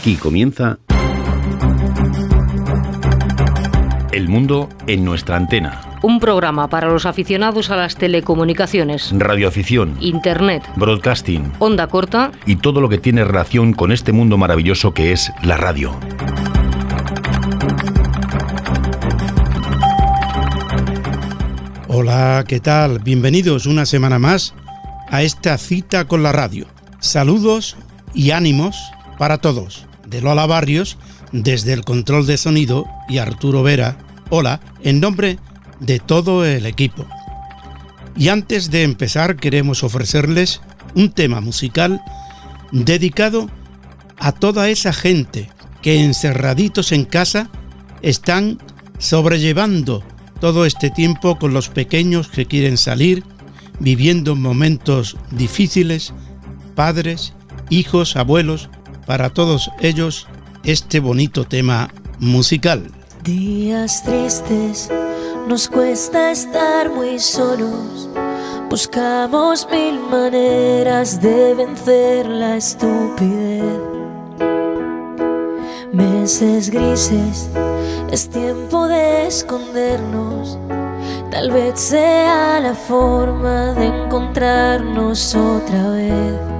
Aquí comienza El mundo en nuestra antena. Un programa para los aficionados a las telecomunicaciones, Radioafición, Internet, broadcasting onda corta y todo lo que tiene relación con este mundo maravilloso que es la radio. Hola, ¿qué tal? Bienvenidos una semana más a esta cita con la radio. Saludos y ánimos para todos. De Lola Barrios, desde el control de sonido, y Arturo Vera, hola, en nombre de todo el equipo. Y antes de empezar queremos ofrecerles un tema musical dedicado a toda esa gente que encerraditos en casa están sobrellevando todo este tiempo con los pequeños que quieren salir, viviendo momentos difíciles, padres, hijos, abuelos, para todos ellos este bonito tema musical. Días tristes, nos cuesta estar muy solos. Buscamos mil maneras de vencer la estupidez. Meses grises, es tiempo de escondernos. Tal vez sea la forma de encontrarnos otra vez.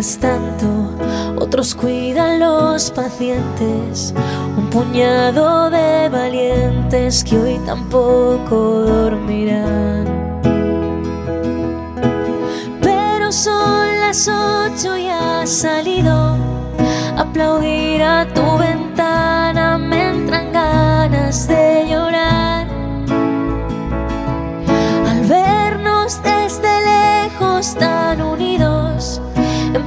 Tanto, otros cuidan los pacientes, un puñado de valientes que hoy tampoco dormirán. Pero son las ocho y has salido aplaudir a tu ventana me entran ganas de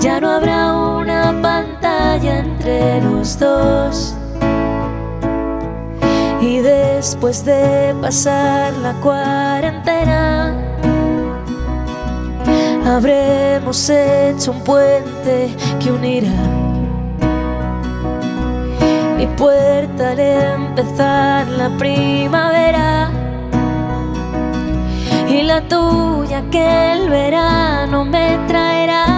Ya no habrá una pantalla entre los dos. Y después de pasar la cuarentena, habremos hecho un puente que unirá mi puerta al empezar la primavera y la tuya que el verano me traerá.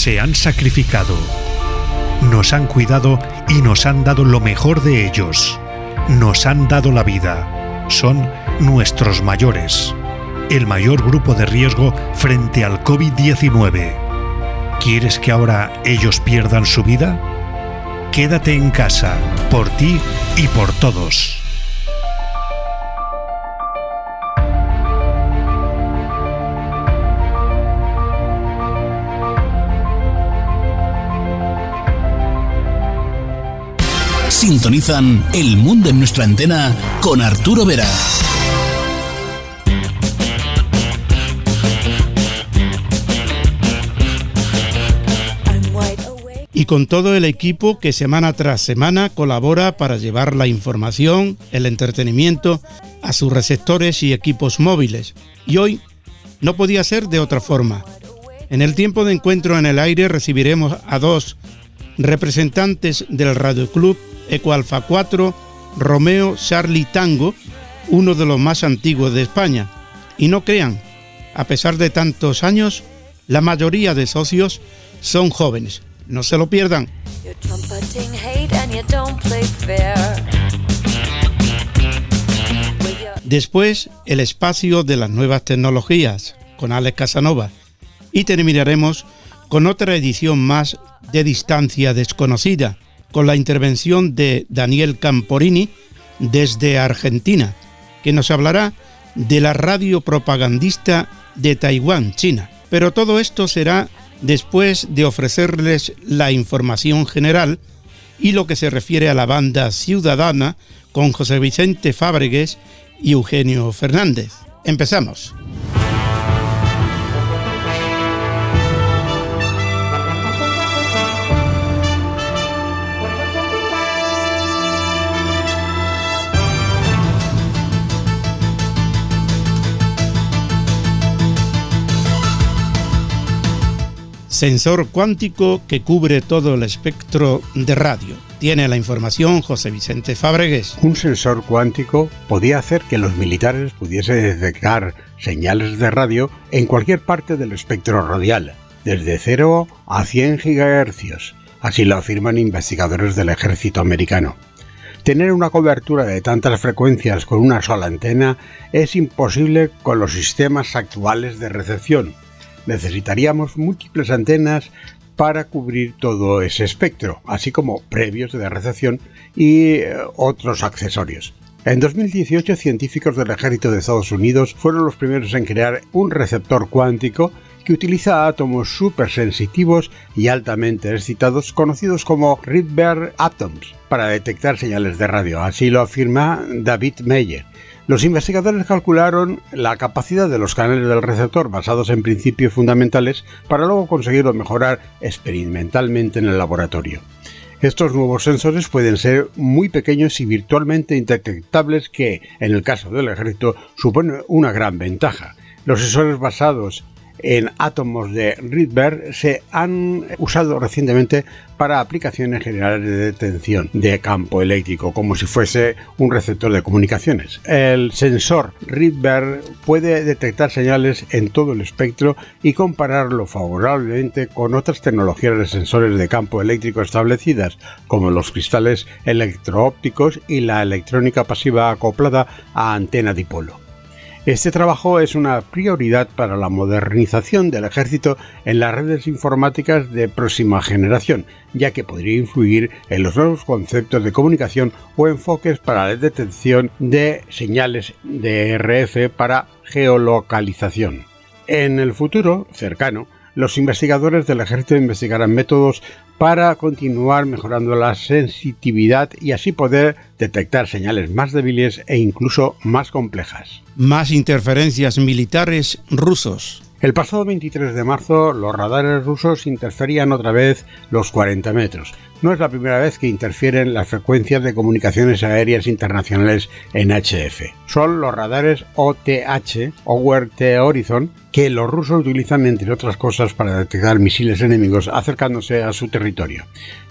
Se han sacrificado, nos han cuidado y nos han dado lo mejor de ellos. Nos han dado la vida. Son nuestros mayores. El mayor grupo de riesgo frente al COVID-19. ¿Quieres que ahora ellos pierdan su vida? Quédate en casa, por ti y por todos. Sintonizan El Mundo en nuestra antena con Arturo Vera. y con todo el equipo que semana tras semana colabora para llevar la información, el entretenimiento a sus receptores y equipos móviles. Y hoy no podía ser de otra forma. En el tiempo de encuentro en el aire recibiremos a dos representantes del Radio Club Ecoalfa 4, Romeo Charlie Tango, uno de los más antiguos de España. Y no crean, a pesar de tantos años, la mayoría de socios son jóvenes. No se lo pierdan. Después, el espacio de las nuevas tecnologías con Alex Casanova. Y terminaremos con otra edición más de Distancia Desconocida, con la intervención de Daniel Camporini desde Argentina, que nos hablará de la radio propagandista de Taiwán, China. Pero todo esto será después de ofrecerles la información general y lo que se refiere a la banda ciudadana con José Vicente Fábregues y Eugenio Fernández. Empezamos. Sensor cuántico que cubre todo el espectro de radio. Tiene la información José Vicente Fabregues. Un sensor cuántico podía hacer que los militares pudiesen detectar señales de radio en cualquier parte del espectro radial, desde 0 a 100 GHz. Así lo afirman investigadores del ejército americano. Tener una cobertura de tantas frecuencias con una sola antena es imposible con los sistemas actuales de recepción, necesitaríamos múltiples antenas para cubrir todo ese espectro, así como previos de recepción y eh, otros accesorios. En 2018, científicos del ejército de Estados Unidos fueron los primeros en crear un receptor cuántico que utiliza átomos supersensitivos y altamente excitados conocidos como Rydberg Atoms para detectar señales de radio. Así lo afirma David Meyer, los investigadores calcularon la capacidad de los canales del receptor basados en principios fundamentales para luego conseguirlo mejorar experimentalmente en el laboratorio. Estos nuevos sensores pueden ser muy pequeños y virtualmente indetectables que, en el caso del ejército, supone una gran ventaja. Los sensores basados en átomos de Rydberg se han usado recientemente para aplicaciones generales de detención de campo eléctrico, como si fuese un receptor de comunicaciones. El sensor Rydberg puede detectar señales en todo el espectro y compararlo favorablemente con otras tecnologías de sensores de campo eléctrico establecidas, como los cristales electroópticos y la electrónica pasiva acoplada a antena dipolo. Este trabajo es una prioridad para la modernización del ejército en las redes informáticas de próxima generación, ya que podría influir en los nuevos conceptos de comunicación o enfoques para la detección de señales de RF para geolocalización. En el futuro cercano, los investigadores del ejército investigarán métodos para continuar mejorando la sensitividad y así poder detectar señales más débiles e incluso más complejas. Más interferencias militares rusos. El pasado 23 de marzo, los radares rusos interferían otra vez los 40 metros. No es la primera vez que interfieren las frecuencias de comunicaciones aéreas internacionales en HF. Son los radares OTH, Over the Horizon, que los rusos utilizan entre otras cosas para detectar misiles enemigos acercándose a su territorio.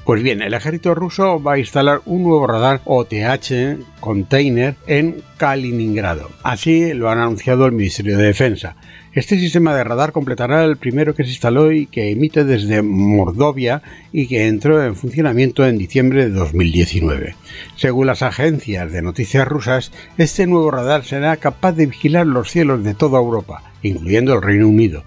Pues bien, el ejército ruso va a instalar un nuevo radar OTH container en Kaliningrado. Así lo han anunciado el Ministerio de Defensa. Este sistema de radar completará el primero que se instaló y que emite desde Mordovia y que entró en funcionamiento en diciembre de 2019. Según las agencias de noticias rusas, este nuevo radar será capaz de vigilar los cielos de toda Europa, incluyendo el Reino Unido,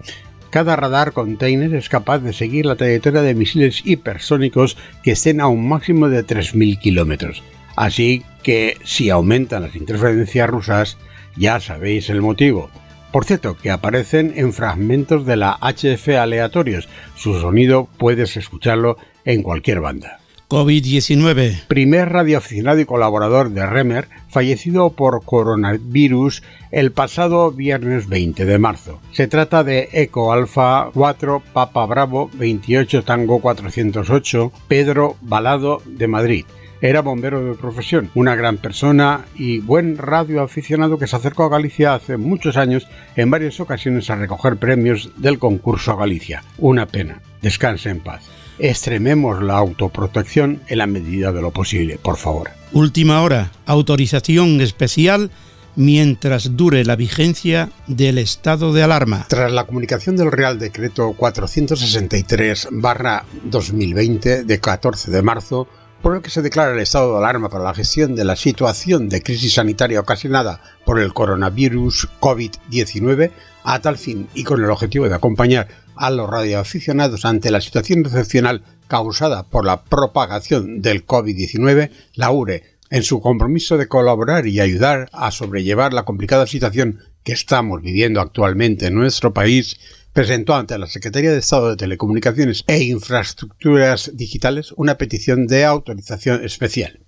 Cada radar container es capaz de seguir la trayectoria de misiles hipersónicos que estén a un máximo de 3.000 kilómetros. Así que si aumentan las interferencias rusas, ya sabéis el motivo. Por cierto, que aparecen en fragmentos de la HF aleatorios. Su sonido puedes escucharlo en cualquier banda. COVID-19. Primer radioaficionado y colaborador de Remer, fallecido por coronavirus el pasado viernes 20 de marzo. Se trata de Eco Alfa 4 Papa Bravo 28 Tango 408 Pedro Balado de Madrid. Era bombero de profesión, una gran persona y buen radioaficionado que se acercó a Galicia hace muchos años en varias ocasiones a recoger premios del concurso Galicia. Una pena. Descanse en paz extrememos la autoprotección en la medida de lo posible, por favor. Última hora, autorización especial mientras dure la vigencia del estado de alarma. Tras la comunicación del Real Decreto 463-2020 de 14 de marzo, por el que se declara el estado de alarma para la gestión de la situación de crisis sanitaria ocasionada por el coronavirus COVID-19, a tal fin y con el objetivo de acompañar a los radioaficionados ante la situación excepcional causada por la propagación del COVID-19, la URE, en su compromiso de colaborar y ayudar a sobrellevar la complicada situación que estamos viviendo actualmente en nuestro país, presentó ante la Secretaría de Estado de Telecomunicaciones e Infraestructuras Digitales una petición de autorización especial.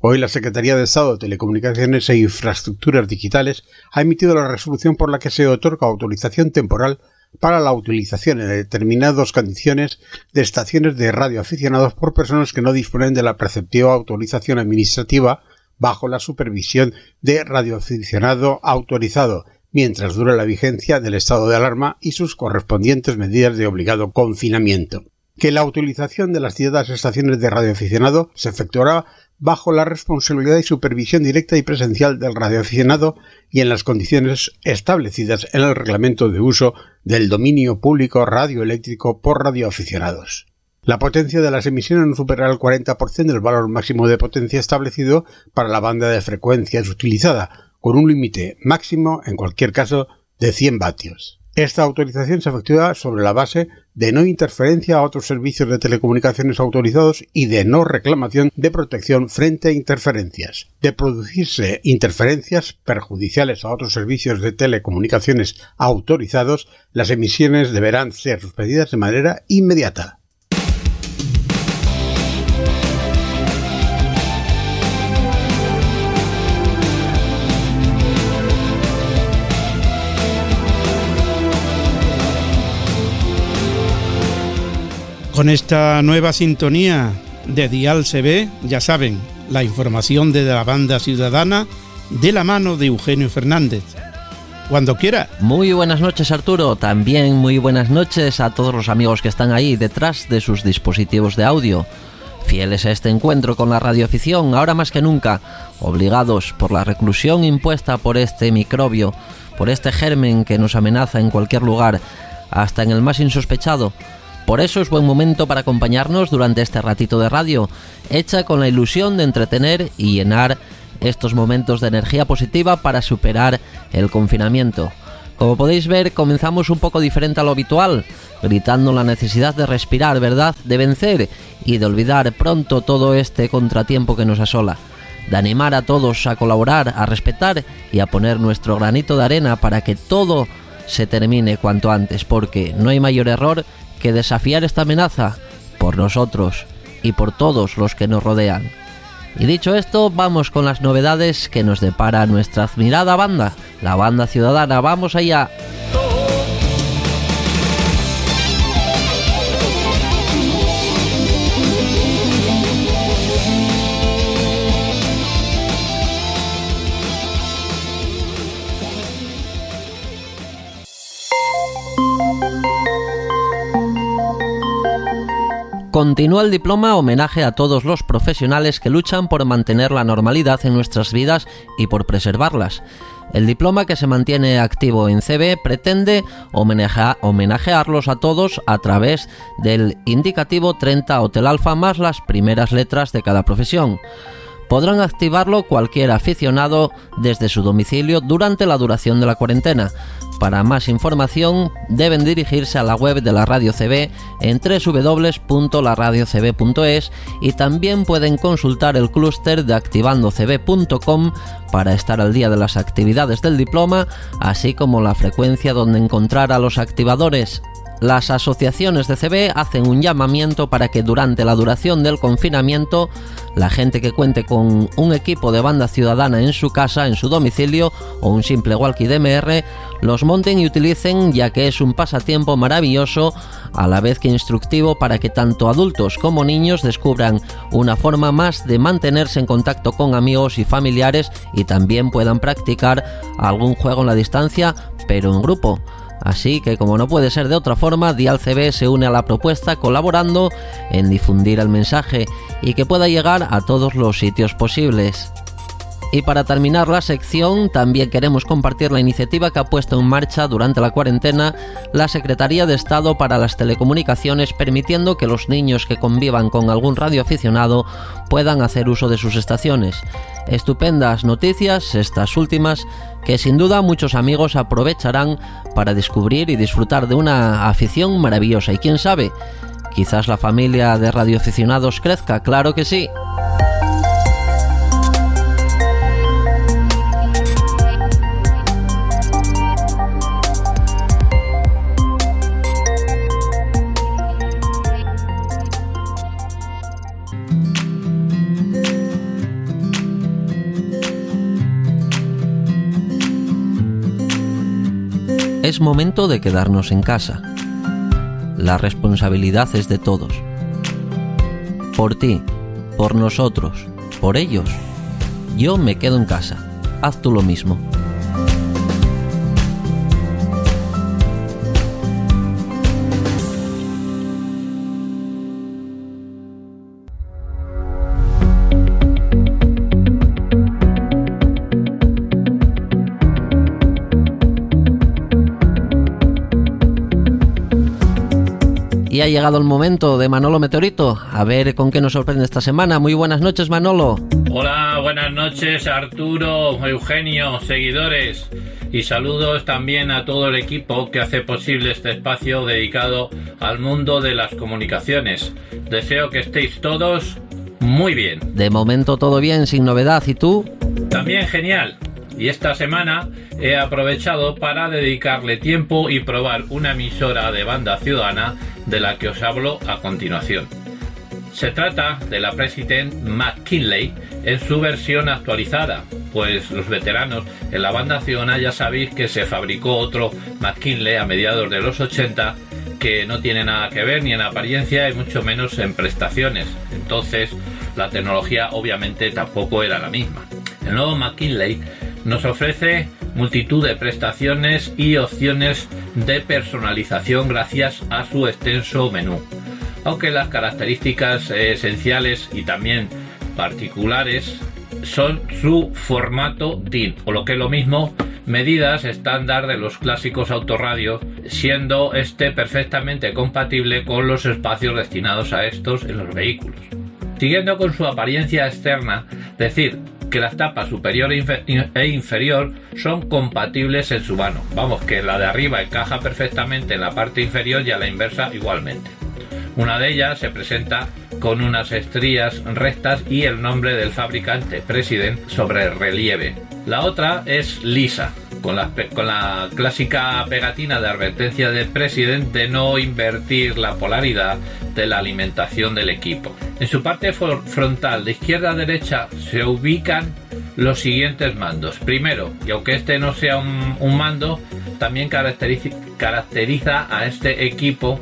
Hoy la Secretaría de Estado de Telecomunicaciones e Infraestructuras Digitales ha emitido la resolución por la que se otorga autorización temporal para la utilización en determinadas condiciones de estaciones de radio aficionados por personas que no disponen de la preceptiva autorización administrativa bajo la supervisión de radioaficionado autorizado, mientras dura la vigencia del estado de alarma y sus correspondientes medidas de obligado confinamiento. Que la utilización de las citadas estaciones de radioaficionado se efectuará bajo la responsabilidad y supervisión directa y presencial del radioaficionado y en las condiciones establecidas en el reglamento de uso del dominio público radioeléctrico por radioaficionados. La potencia de las emisiones no superará el 40% del valor máximo de potencia establecido para la banda de frecuencias utilizada, con un límite máximo, en cualquier caso, de 100 vatios. Esta autorización se efectúa sobre la base de no interferencia a otros servicios de telecomunicaciones autorizados y de no reclamación de protección frente a interferencias. De producirse interferencias perjudiciales a otros servicios de telecomunicaciones autorizados, las emisiones deberán ser suspendidas de manera inmediata. Con esta nueva sintonía de Dial CB, ya saben, la información de la banda ciudadana de la mano de Eugenio Fernández. Cuando quiera. Muy buenas noches Arturo, también muy buenas noches a todos los amigos que están ahí detrás de sus dispositivos de audio. Fieles a este encuentro con la radioafición, ahora más que nunca, obligados por la reclusión impuesta por este microbio, por este germen que nos amenaza en cualquier lugar, hasta en el más insospechado, por eso es buen momento para acompañarnos durante este ratito de radio, hecha con la ilusión de entretener y llenar estos momentos de energía positiva para superar el confinamiento. Como podéis ver, comenzamos un poco diferente a lo habitual, gritando la necesidad de respirar, ¿verdad? De vencer y de olvidar pronto todo este contratiempo que nos asola. De animar a todos a colaborar, a respetar y a poner nuestro granito de arena para que todo se termine cuanto antes, porque no hay mayor error que desafiar esta amenaza por nosotros y por todos los que nos rodean. Y dicho esto, vamos con las novedades que nos depara nuestra admirada banda, la banda ciudadana. Vamos allá. Continúa el diploma homenaje a todos los profesionales que luchan por mantener la normalidad en nuestras vidas y por preservarlas. El diploma que se mantiene activo en CB pretende homenajearlos a todos a través del indicativo 30 Hotel Alfa más las primeras letras de cada profesión. Podrán activarlo cualquier aficionado desde su domicilio durante la duración de la cuarentena. Para más información deben dirigirse a la web de la Radio CB en www.laradiocb.es y también pueden consultar el clúster de activandocb.com para estar al día de las actividades del diploma, así como la frecuencia donde encontrar a los activadores. Las asociaciones de CB hacen un llamamiento para que durante la duración del confinamiento la gente que cuente con un equipo de banda ciudadana en su casa, en su domicilio o un simple walkie DMR los monten y utilicen ya que es un pasatiempo maravilloso a la vez que instructivo para que tanto adultos como niños descubran una forma más de mantenerse en contacto con amigos y familiares y también puedan practicar algún juego en la distancia pero en grupo. Así que como no puede ser de otra forma, Dial CB se une a la propuesta colaborando en difundir el mensaje y que pueda llegar a todos los sitios posibles. Y para terminar la sección, también queremos compartir la iniciativa que ha puesto en marcha durante la cuarentena la Secretaría de Estado para las Telecomunicaciones, permitiendo que los niños que convivan con algún radioaficionado puedan hacer uso de sus estaciones. Estupendas noticias, estas últimas, que sin duda muchos amigos aprovecharán para descubrir y disfrutar de una afición maravillosa. Y quién sabe, quizás la familia de radioaficionados crezca, claro que sí. Es momento de quedarnos en casa. La responsabilidad es de todos. Por ti, por nosotros, por ellos. Yo me quedo en casa. Haz tú lo mismo. Y ha llegado el momento de Manolo Meteorito. A ver con qué nos sorprende esta semana. Muy buenas noches, Manolo. Hola, buenas noches, Arturo, Eugenio, seguidores. Y saludos también a todo el equipo que hace posible este espacio dedicado al mundo de las comunicaciones. Deseo que estéis todos muy bien. De momento todo bien, sin novedad. ¿Y tú? También genial. Y esta semana he aprovechado para dedicarle tiempo y probar una emisora de banda ciudadana de la que os hablo a continuación. Se trata de la President McKinley en su versión actualizada, pues los veteranos en la banda ciudadana ya sabéis que se fabricó otro McKinley a mediados de los 80 que no tiene nada que ver ni en apariencia y mucho menos en prestaciones. Entonces la tecnología obviamente tampoco era la misma. El nuevo McKinley nos ofrece multitud de prestaciones y opciones de personalización gracias a su extenso menú. Aunque las características esenciales y también particulares son su formato DIN, o lo que es lo mismo, medidas estándar de los clásicos autorradios, siendo este perfectamente compatible con los espacios destinados a estos en los vehículos. Siguiendo con su apariencia externa, decir que las tapas superior e inferior son compatibles en su mano. Vamos, que la de arriba encaja perfectamente en la parte inferior y a la inversa igualmente. Una de ellas se presenta con unas estrías rectas y el nombre del fabricante President sobre relieve. La otra es lisa, con la, clásica pegatina de advertencia de President de no invertir la polaridad de la alimentación del equipo. En su parte frontal de izquierda a derecha se ubican los siguientes mandos. Primero, y aunque este no sea un, mando, también caracteriza a este equipo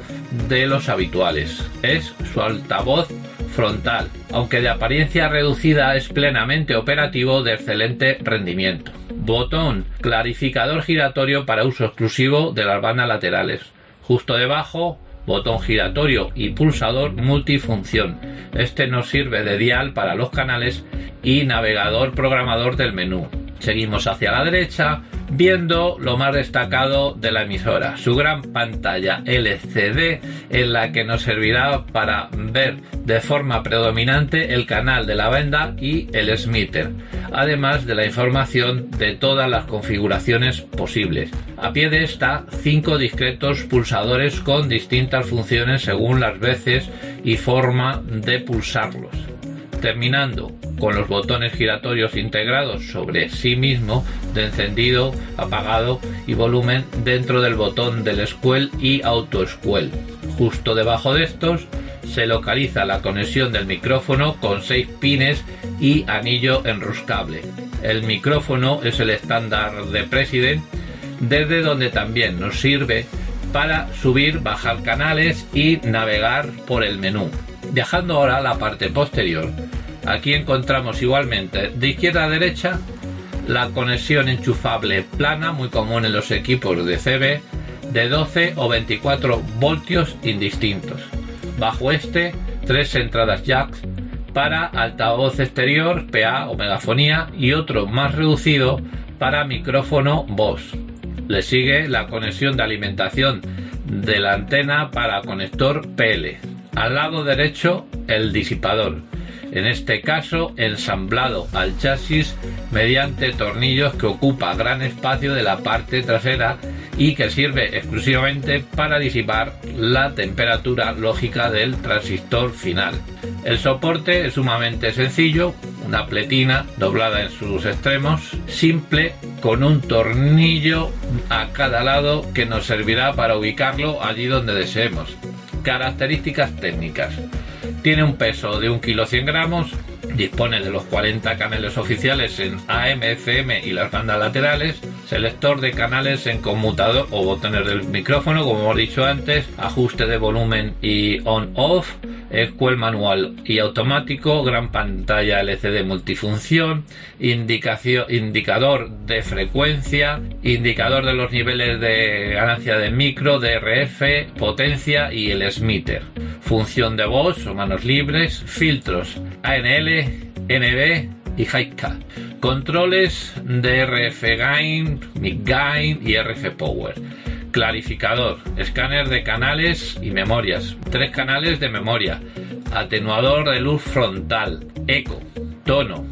de los habituales. Es su altavoz frontal, aunque de apariencia reducida es plenamente operativo de excelente rendimiento. Botón clarificador giratorio para uso exclusivo de las bandas laterales. Justo debajo, botón giratorio y pulsador multifunción. Este nos sirve de dial para los canales y navegador programador del menú. Seguimos hacia la derecha, viendo lo más destacado de la emisora, su gran pantalla LCD en la que nos servirá para ver de forma predominante el canal de la venda y el smitter, además de la información de todas las configuraciones posibles. A pie de esta, cinco discretos pulsadores con distintas funciones según las veces y forma de pulsarlos terminando con los botones giratorios integrados sobre sí mismo de encendido, apagado y volumen dentro del botón del Squell y Auto Squell. Justo debajo de estos se localiza la conexión del micrófono con 6 pines y anillo enroscable. El micrófono es el estándar de President, desde donde también nos sirve para subir, bajar canales y navegar por el menú. Viajando ahora la parte posterior, aquí encontramos igualmente de izquierda a derecha la conexión enchufable plana, muy común en los equipos de CB, de 12 o 24 voltios indistintos. Bajo este, tres entradas jacks para altavoz exterior, PA o megafonía y otro más reducido para micrófono voz. Le sigue la conexión de alimentación de la antena para conector PL. Al lado derecho el disipador, en este caso ensamblado al chasis mediante tornillos que ocupa gran espacio de la parte trasera y que sirve exclusivamente para disipar la temperatura lógica del transistor final. El soporte es sumamente sencillo, una pletina doblada en sus extremos, simple, con un tornillo a cada lado que nos servirá para ubicarlo allí donde deseemos. Características técnicas. Tiene un peso de 1 kg 100 gramos, dispone de los 40 canales oficiales en AM, FM y las bandas laterales, selector de canales en conmutador o botones del micrófono, como hemos dicho antes, ajuste de volumen y on-off, escuel manual y automático, gran pantalla LCD multifunción, indicación, indicador de frecuencia, indicador de los niveles de ganancia de micro, DRF, potencia y el smitter, función de voz o manos libres, filtros ANL, NB y Hi-Cat. Controles de RF Gain, Mic Gain y RF Power. Clarificador, escáner de canales y memorias, tres canales de memoria, atenuador de luz frontal, eco, tono,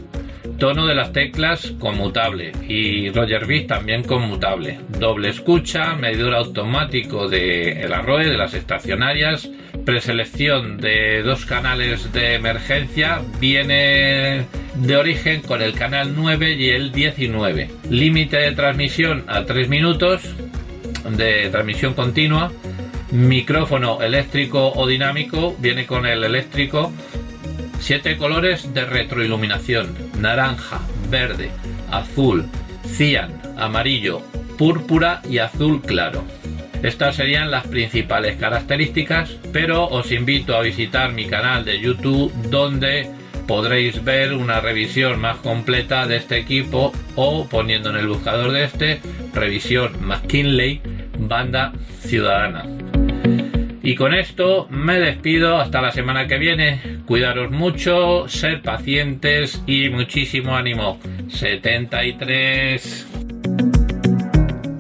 tono de las teclas conmutable y Roger Bit también conmutable, doble escucha, medidor automático de el arroyo de las estacionarias, preselección de dos canales de emergencia, viene de origen con el canal 9 y el 19, límite de transmisión a 3 minutos, de transmisión continua, micrófono eléctrico o dinámico, viene con el eléctrico, siete colores de retroiluminación, naranja, verde, azul, cian, amarillo, púrpura y azul claro. Estas serían las principales características, pero os invito a visitar mi canal de YouTube donde podréis ver una revisión más completa de este equipo o poniendo en el buscador de este revisión McKinley banda ciudadana. Y con esto me despido hasta la semana que viene. Cuidaros mucho, ser pacientes y muchísimo ánimo. 73.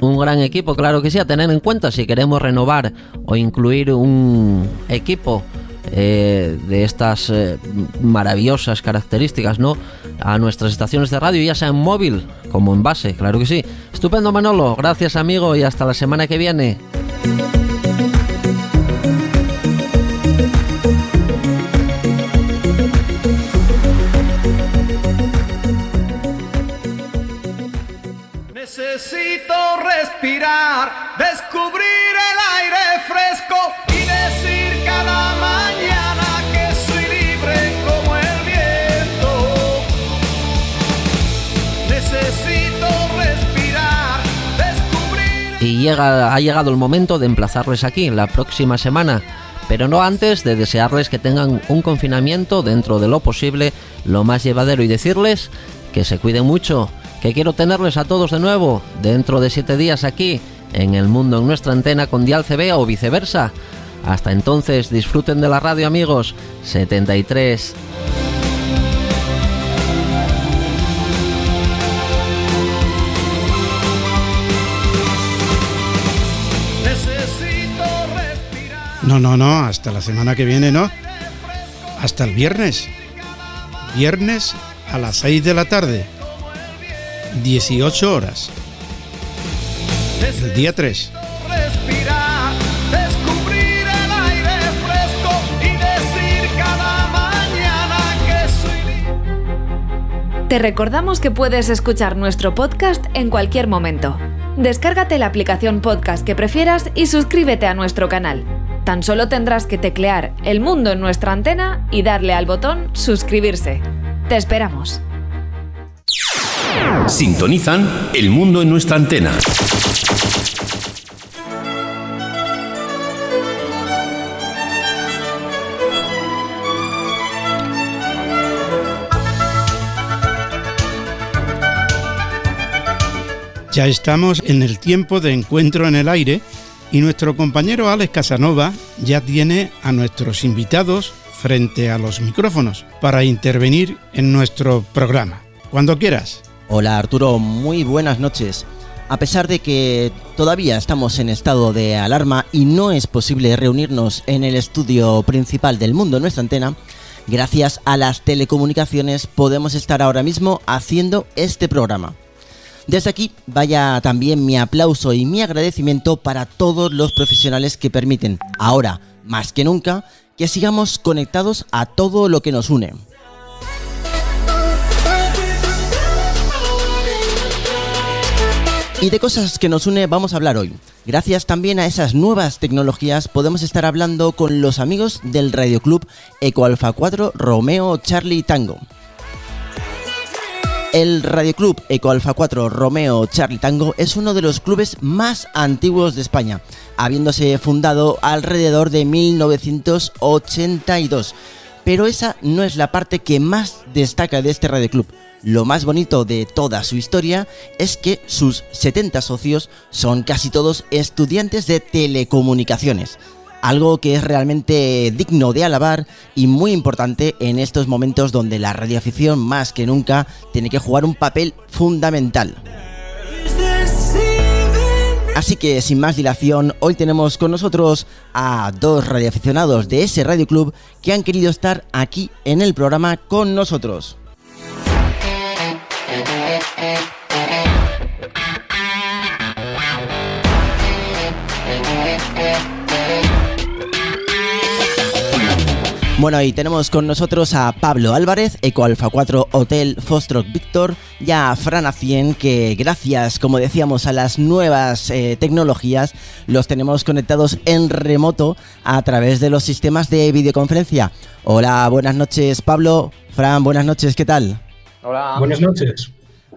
Un gran equipo, claro que sí, a tener en cuenta si queremos renovar o incluir un equipo eh, de estas eh, maravillosas características, ¿no? A nuestras estaciones de radio, ya sea en móvil como en base, claro que sí. Estupendo Manolo, gracias amigo y hasta la semana que viene. Descubrir el aire fresco y decir cada mañana que soy libre como el viento. Necesito respirar, descubrir. Y llega, ha llegado el momento de emplazarles aquí la próxima semana, pero no antes de desearles que tengan un confinamiento dentro de lo posible, lo más llevadero y decirles que se cuiden mucho, que quiero tenerles a todos de nuevo dentro de siete días aquí, en el mundo, en nuestra antena con Dial CB o viceversa. Hasta entonces, disfruten de la radio, amigos. 73. No, no, no, hasta la semana que viene, ¿no? Hasta el viernes. Viernes a las 6 de la tarde. 18 horas. El día 3. Respirar, descubrir el aire fresco y decir cada mañana que soy Te recordamos que puedes escuchar nuestro podcast en cualquier momento. Descárgate la aplicación podcast que prefieras y suscríbete a nuestro canal. Tan solo tendrás que teclear El Mundo en nuestra antena y darle al botón Suscribirse. Te esperamos. Sintonizan El Mundo en nuestra antena. Ya estamos en el tiempo de encuentro en el aire y nuestro compañero Alex Casanova ya tiene a nuestros invitados frente a los micrófonos para intervenir en nuestro programa. Cuando quieras. Hola Arturo, muy buenas noches. A pesar de que todavía estamos en estado de alarma y no es posible reunirnos en el estudio principal del mundo nuestra antena, gracias a las telecomunicaciones podemos estar ahora mismo haciendo este programa. Desde aquí vaya también mi aplauso y mi agradecimiento para todos los profesionales que permiten, ahora más que nunca, que sigamos conectados a todo lo que nos une. Y de cosas que nos une vamos a hablar hoy. Gracias también a esas nuevas tecnologías podemos estar hablando con los amigos del Radio Club Eco Alfa 4 Romeo Charlie Tango. El Radio Club Eco Alfa 4 Romeo Charlie Tango es uno de los clubes más antiguos de España, habiéndose fundado alrededor de 1982. Pero esa no es la parte que más destaca de este Radio Club. Lo más bonito de toda su historia es que sus 70 socios son casi todos estudiantes de telecomunicaciones algo que es realmente digno de alabar y muy importante en estos momentos donde la radioafición más que nunca tiene que jugar un papel fundamental. Así que sin más dilación, hoy tenemos con nosotros a dos radioaficionados de ese Radio Club que han querido estar aquí en el programa con nosotros. Bueno, y tenemos con nosotros a Pablo Álvarez, Eco Alfa 4 Hotel Foxtrot Víctor, y a Fran Acien, que gracias, como decíamos, a las nuevas eh, tecnologías, los tenemos conectados en remoto a través de los sistemas de videoconferencia. Hola, buenas noches, Pablo. Fran, buenas noches, ¿qué tal? Hola. Buenas noches.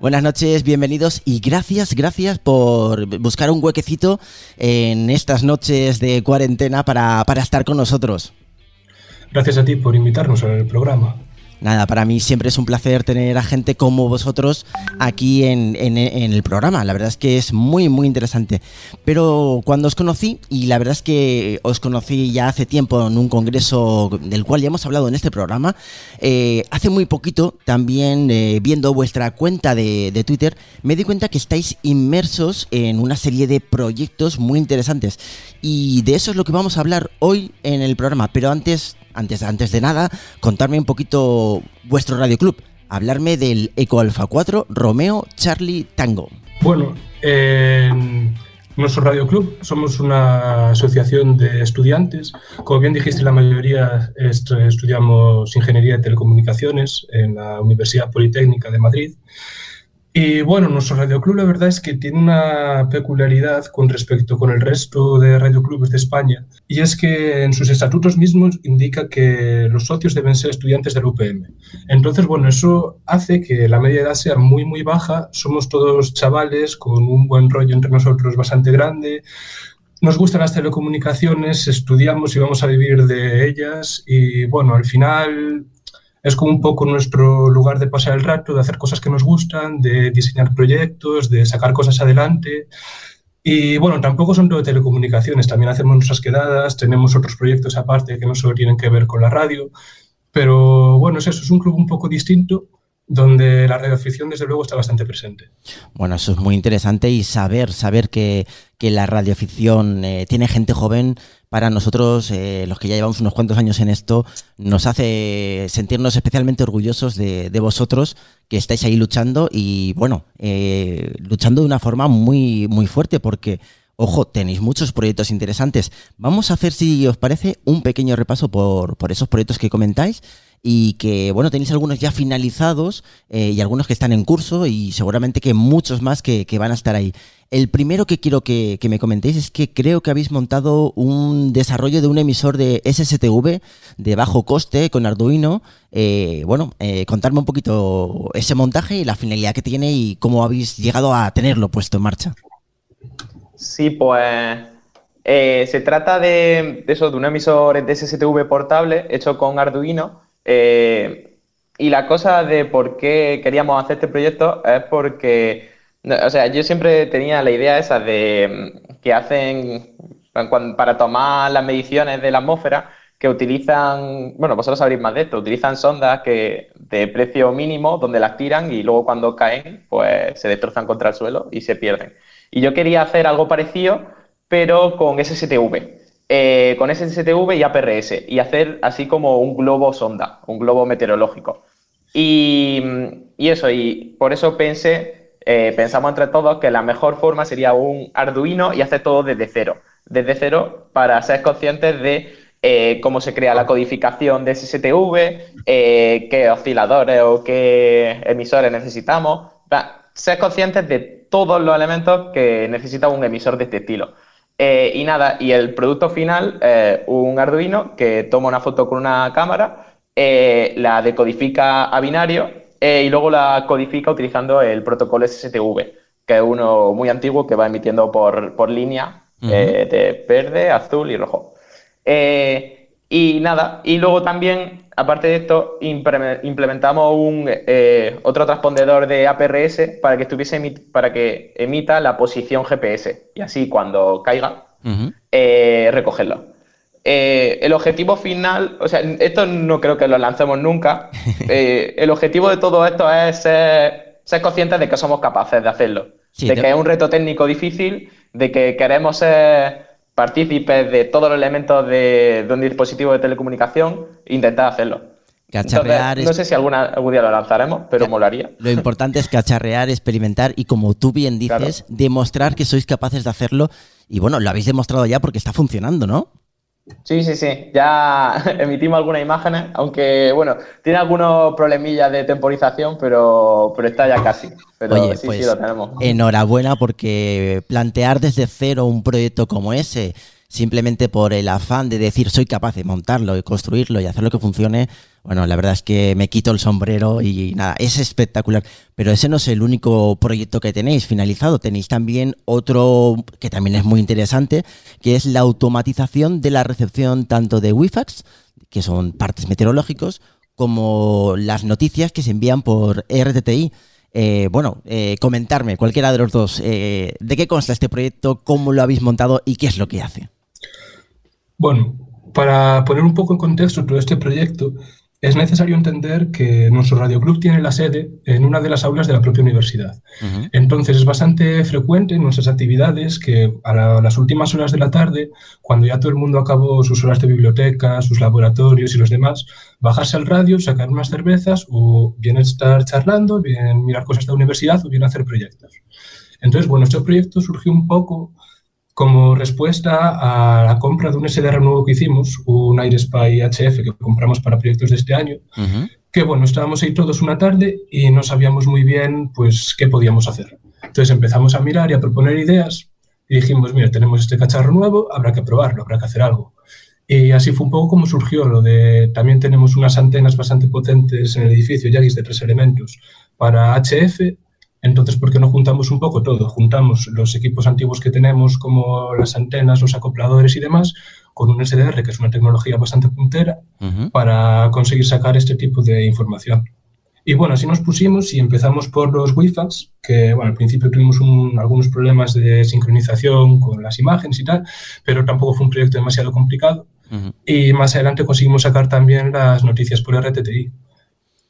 Buenas noches, bienvenidos y gracias, gracias por buscar un huequecito en estas noches de cuarentena para, para estar con nosotros. Gracias a ti por invitarnos al programa. Nada, para mí siempre es un placer tener a gente como vosotros aquí en, el programa. La verdad es que es muy, muy interesante. Pero cuando os conocí, y la verdad es que os conocí ya hace tiempo en un congreso del cual ya hemos hablado en este programa, eh, hace muy poquito también eh, viendo vuestra cuenta de Twitter, me di cuenta que estáis inmersos en una serie de proyectos muy interesantes. Y de eso es lo que vamos a hablar hoy en el programa. Pero antes antes, antes de nada, contarme un poquito vuestro Radio Club. Hablarme del Eco Alfa 4 Romeo Charlie Tango. Bueno, eh, nuestro Radio Club somos una asociación de estudiantes. Como bien dijiste, la mayoría est estudiamos Ingeniería de Telecomunicaciones en la Universidad Politécnica de Madrid. Y bueno, nuestro radioclub la verdad es que tiene una peculiaridad con respecto con el resto de radioclubes de España, y es que en sus estatutos mismos indica que los socios deben ser estudiantes del UPM. Entonces, bueno, eso hace que la media edad sea muy, muy baja, somos todos chavales con un buen rollo entre nosotros bastante grande, nos gustan las telecomunicaciones, estudiamos y vamos a vivir de ellas, y bueno, al final es como un poco nuestro lugar de pasar el rato, de hacer cosas que nos gustan, de diseñar proyectos, de sacar cosas adelante. Y bueno, tampoco son todo telecomunicaciones, también hacemos nuestras quedadas, tenemos otros proyectos aparte que no solo tienen que ver con la radio, pero bueno, es eso, es un club un poco distinto donde la radioafición desde luego está bastante presente. Bueno, eso es muy interesante y saber, saber que, que la radioafición eh, tiene gente joven para nosotros, eh, los que ya llevamos unos cuantos años en esto, nos hace sentirnos especialmente orgullosos de, de vosotros que estáis ahí luchando y bueno, eh, luchando de una forma muy, muy fuerte porque Ojo, tenéis muchos proyectos interesantes. Vamos a hacer, si os parece, un pequeño repaso por, por esos proyectos que comentáis y que, bueno, tenéis algunos ya finalizados eh, y algunos que están en curso y seguramente que muchos más que, que van a estar ahí. El primero que quiero que, que, me comentéis es que creo que habéis montado un desarrollo de un emisor de SSTV de bajo coste con Arduino. Eh, bueno, eh, contarme un poquito ese montaje y la finalidad que tiene y cómo habéis llegado a tenerlo puesto en marcha. Sí, pues eh, se trata de, eso, de un emisor de SSTV portable hecho con Arduino. Eh, y la cosa de por qué queríamos hacer este proyecto es porque, o sea, yo siempre tenía la idea esa de mm, que hacen para tomar las mediciones de la atmósfera que utilizan, bueno, vosotros sabréis más de esto, utilizan sondas que de precio mínimo donde las tiran y luego cuando caen, pues se destrozan contra el suelo y se pierden. Y yo quería hacer algo parecido, pero con SSTV. Eh, con SSTV y APRS. Y hacer así como un globo sonda, un globo meteorológico. Y, y eso, y por eso pensé, eh, pensamos entre todos que la mejor forma sería un Arduino y hacer todo desde cero. Desde cero para ser conscientes de eh, cómo se crea la codificación de SSTV, qué osciladores o qué emisores necesitamos. Ser conscientes de todos los elementos que necesita un emisor de este estilo. Eh, y nada, y el producto final, eh, un Arduino que toma una foto con una cámara, eh, la decodifica a binario eh, y luego la codifica utilizando el protocolo SSTV, que es uno muy antiguo que va emitiendo por, por línea uh -huh. de verde, azul y rojo. y nada, y luego también aparte de esto, implementamos un, eh, otro transpondedor de APRS para que, estuviese para que emita la posición GPS y así cuando caiga, uh -huh. eh, recogerlo. Eh, el objetivo final, o sea, esto no creo que lo lancemos nunca. El objetivo de todo esto es ser, ser, conscientes de que somos capaces de hacerlo, sí, de que es un reto técnico difícil, de que queremos ser partícipes de todos los elementos de, de, un dispositivo de telecomunicación intentar hacerlo. Cacharrear Entonces, no sé si alguna, algún día lo lanzaremos, pero molaría. Lo importante es cacharrear, experimentar y, como tú bien dices, claro. demostrar que sois capaces de hacerlo. Y bueno, lo habéis demostrado ya porque está funcionando, ¿no? Sí, sí, sí. Ya emitimos algunas imágenes, aunque bueno, tiene algunos problemillas de temporización, pero, pero está ya casi. Pero Oye, sí, pues, sí, lo tenemos. Enhorabuena porque plantear desde cero un proyecto como ese, simplemente por el afán de decir soy capaz de montarlo, de construirlo y hacerlo que funcione, bueno, la verdad es que me quito el sombrero y nada, es espectacular. Pero ese no es el único proyecto que tenéis finalizado. Tenéis también otro que también es muy interesante, que es la automatización de la recepción tanto de WIFAX, que son partes meteorológicos, como las noticias que se envían por RTTI. Eh, bueno, eh, comentarme, cualquiera de los dos, eh, ¿de qué consta este proyecto? ¿Cómo lo habéis montado y qué es lo que hace? Bueno, para poner un poco en contexto todo este proyecto, es necesario entender que nuestro radioclub tiene la sede en una de las aulas de la propia universidad. Uh -huh. Entonces es bastante frecuente en nuestras actividades que a la, las últimas horas de la tarde, cuando ya todo el mundo acabó sus horas de biblioteca, sus laboratorios y los demás, bajarse al radio, sacar unas cervezas o bien estar charlando, bien mirar cosas de la universidad o bien hacer proyectos. Entonces, bueno, este proyecto surgió un poco como respuesta a la compra de un SDR nuevo que hicimos, un Spy HF que compramos para proyectos de este año, uh -huh. que bueno, estábamos ahí todos una tarde y no sabíamos muy bien pues qué podíamos hacer. Entonces empezamos a mirar y a proponer ideas y dijimos, mira, tenemos este cacharro nuevo, habrá que probarlo, habrá que hacer algo. Y así fue un poco como surgió lo de, también tenemos unas antenas bastante potentes en el edificio, Yagis de tres elementos, para HF, entonces, ¿por qué no juntamos un poco todo? Juntamos los equipos antiguos que tenemos, como las antenas, los acopladores y demás, con un SDR, que es una tecnología bastante puntera, uh -huh. para conseguir sacar este tipo de información. Y bueno, así nos pusimos y empezamos por los WiFAX, que bueno, al principio tuvimos un, algunos problemas de sincronización con las imágenes y tal, pero tampoco fue un proyecto demasiado complicado. Uh -huh. Y más adelante conseguimos sacar también las noticias por RTTI.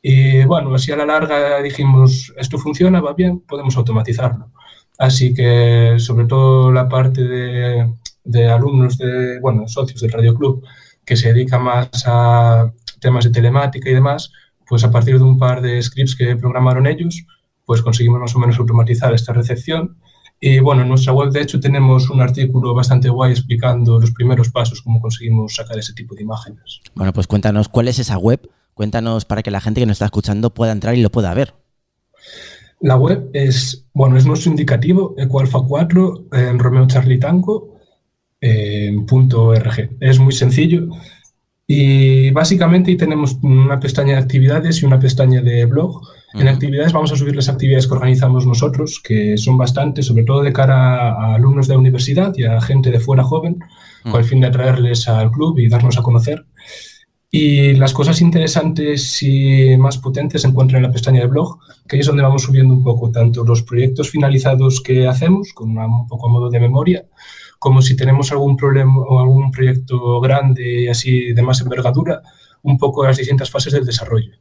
Y bueno, así a la larga dijimos, esto funciona, va bien, podemos automatizarlo. Así que sobre todo la parte de de alumnos de, bueno, socios del Radio Club que se dedica más a temas de telemática y demás, pues a partir de un par de scripts que programaron ellos, pues conseguimos más o menos automatizar esta recepción. Y bueno, en nuestra web de hecho tenemos un artículo bastante guay explicando los primeros pasos, cómo conseguimos sacar ese tipo de imágenes. Bueno, pues cuéntanos cuál es esa web, cuéntanos para que la gente que nos está escuchando pueda entrar y lo pueda ver. La web es, bueno, es nuestro indicativo, Ecoalfa 4 en Romeo Charlie Tango, en .org. Es muy sencillo y básicamente ahí tenemos una pestaña de actividades y una pestaña de blog. En actividades vamos a subir las actividades que organizamos nosotros, que son bastantes, sobre todo de cara a alumnos de la universidad y a gente de fuera joven, con el fin de atraerles al club y darnos a conocer. Y las cosas interesantes y más potentes se encuentran en la pestaña de blog, que es donde vamos subiendo un poco tanto los proyectos finalizados que hacemos, con un poco a modo de memoria, como si tenemos algún problema o algún proyecto grande así de más envergadura, un poco las distintas fases del desarrollo.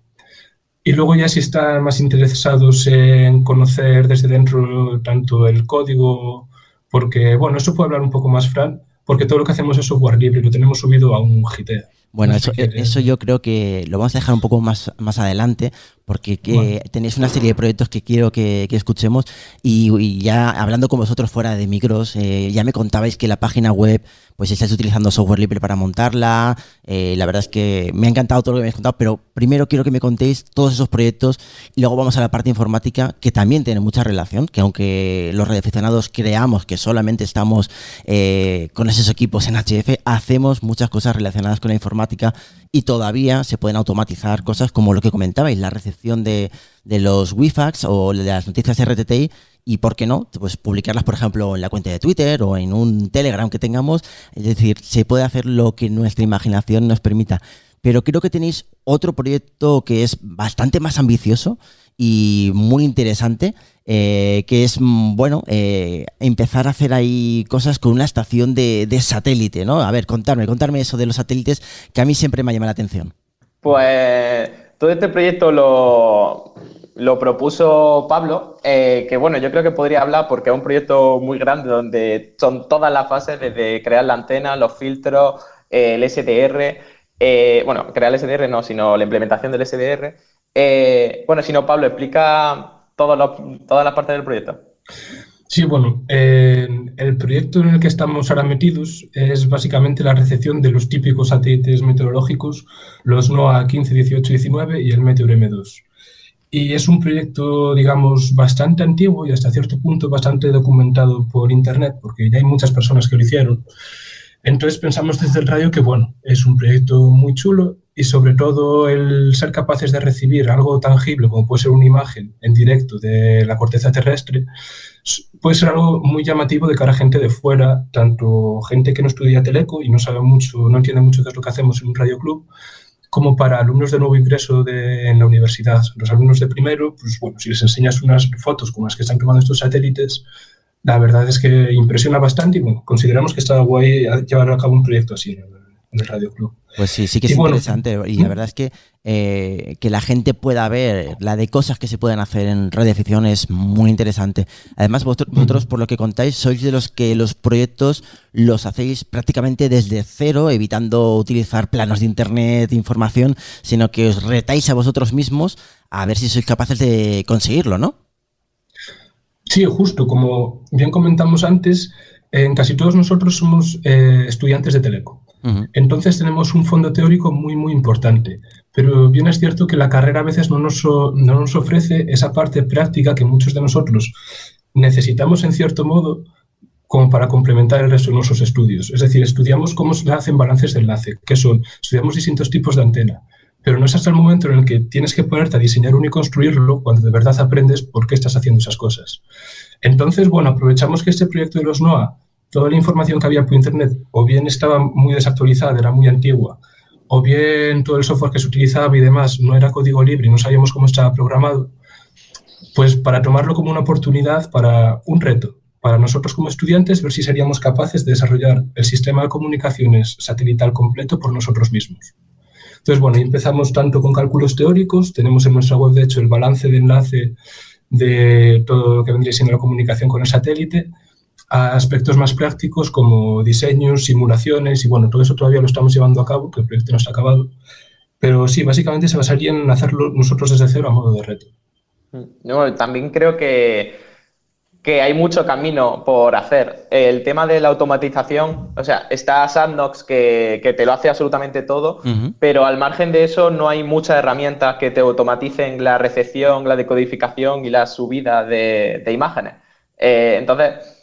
Y luego ya si están más interesados en conocer desde dentro tanto el código, porque, bueno, eso puede hablar un poco más Fran, porque todo lo que hacemos es software libre y lo tenemos subido a un Gitea. Bueno, eso, eso, yo creo que lo vamos a dejar un poco más, más adelante, porque tenéis una serie de proyectos que quiero que, escuchemos. Y, ya hablando con vosotros fuera de micros, eh, ya me contabais que la página web pues estáis utilizando software libre para montarla, eh, la verdad es que me ha encantado todo lo que me habéis contado, pero primero quiero que me contéis todos esos proyectos. Y luego vamos a la parte informática que también tiene mucha relación, que aunque los radioaficionados creamos que solamente estamos eh, con esos equipos en HF, hacemos muchas cosas relacionadas con la informática y todavía se pueden automatizar cosas como lo que comentabais, la recepción de, de los WiFAX o de las noticias RTTI y, ¿por qué no? Pues publicarlas, por ejemplo, en la cuenta de Twitter o en un Telegram que tengamos. Es decir, se puede hacer lo que nuestra imaginación nos permita. Pero creo que tenéis otro proyecto que es bastante más ambicioso y muy interesante, eh, que es, mm, bueno, eh, empezar a hacer ahí cosas con una estación de, satélite, ¿no? A ver, contarme, contarme eso de los satélites, que a mí siempre me llama la atención. Pues todo este proyecto lo, propuso Pablo, eh, que bueno, yo creo que podría hablar porque es un proyecto muy grande donde son todas las fases, desde crear la antena, los filtros, el SDR, bueno, crear el SDR no, sino la implementación del SDR. Bueno, si no, Pablo, explica todas las partes del proyecto. Sí, bueno, el proyecto en el que estamos ahora metidos es básicamente la recepción de los típicos satélites meteorológicos, los NOAA 15, 18 y 19 y el Meteor M2. Y es un proyecto, digamos, bastante antiguo y hasta cierto punto bastante documentado por Internet, porque ya hay muchas personas que lo hicieron. Entonces pensamos desde el radio que, bueno, es un proyecto muy chulo y sobre todo el ser capaces de recibir algo tangible como puede ser una imagen en directo de la corteza terrestre, puede ser algo muy llamativo de cara a gente de fuera, tanto gente que no estudia teleco y no sabe mucho, no entiende mucho qué es lo que hacemos en un radio club, como para alumnos de nuevo ingreso de, en la universidad. Los alumnos de primero, pues bueno, si les enseñas unas fotos como las que están tomando estos satélites, la verdad es que impresiona bastante y bueno, consideramos que está guay llevar a cabo un proyecto así en el, Radio Club. Pues sí, sí que es interesante y la verdad es que eh, que la gente pueda ver la de cosas que se pueden hacer en radioafición es muy interesante. Además, vosotros, por lo que contáis, sois de los que los proyectos los hacéis prácticamente desde cero, evitando utilizar planos de internet, información, sino que os retáis a vosotros mismos a ver si sois capaces de conseguirlo, ¿no? Sí, justo, como bien comentamos antes, en casi todos nosotros somos eh, estudiantes de Teleco. Entonces tenemos un fondo teórico muy, muy importante. Pero bien es cierto que la carrera a veces no nos, no nos ofrece esa parte práctica que muchos de nosotros necesitamos en cierto modo como para complementar el resto de nuestros estudios. Es decir, estudiamos cómo se hacen balances de enlace, qué son, estudiamos distintos tipos de antena, pero no es hasta el momento en el que tienes que ponerte a diseñar uno y construirlo cuando de verdad aprendes por qué estás haciendo esas cosas. Entonces, bueno, aprovechamos que este proyecto de los NOAA, toda la información que había por Internet, o bien estaba muy desactualizada, era muy antigua, o bien todo el software que se utilizaba y demás no era código libre y no sabíamos cómo estaba programado, pues para tomarlo como una oportunidad para un reto, para nosotros como estudiantes, ver si seríamos capaces de desarrollar el sistema de comunicaciones satelital completo por nosotros mismos. Entonces, bueno, empezamos tanto con cálculos teóricos, tenemos en nuestra web, de hecho, el balance de enlace de todo lo que vendría siendo la comunicación con el satélite, a aspectos más prácticos como diseños, simulaciones y bueno, todo eso todavía lo estamos llevando a cabo, que el proyecto no está acabado. Pero sí, básicamente se basaría en hacerlo nosotros desde cero a modo de reto. No, también creo que, que hay mucho camino por hacer. El tema de la automatización, o sea, está Sandbox que, que te lo hace absolutamente todo, pero al margen de eso no hay muchas herramientas que te automaticen la recepción, la decodificación y la subida de, de imágenes. Eh, entonces,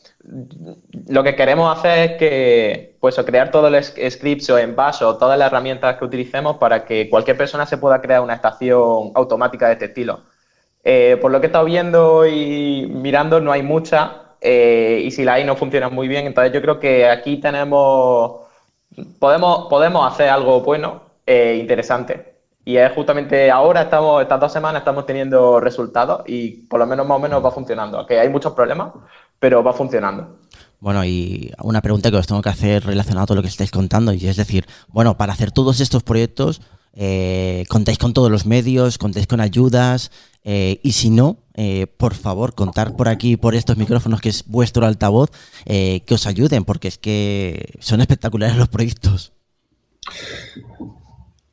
lo que queremos hacer es que, pues, crear todos los scripts o en Bash o todas las herramientas que utilicemos para que cualquier persona se pueda crear una estación automática de este estilo. Eh, por lo que he estado viendo y mirando, no hay mucha. Eh, y si la hay no funciona muy bien, entonces yo creo que aquí tenemos. Podemos, podemos hacer algo bueno e interesante. Y es justamente ahora, estamos, estas dos semanas, estamos teniendo resultados y por lo menos más o menos va funcionando. Que hay muchos problemas, pero va funcionando. Bueno, y una pregunta que os tengo que hacer relacionada a todo lo que estáis contando, y es decir, bueno, para hacer todos estos proyectos, eh, contáis con todos los medios, contáis con ayudas, eh, y si no, eh, por favor, contar por aquí, por estos micrófonos que es vuestro altavoz, que os ayuden, porque es que son espectaculares los proyectos.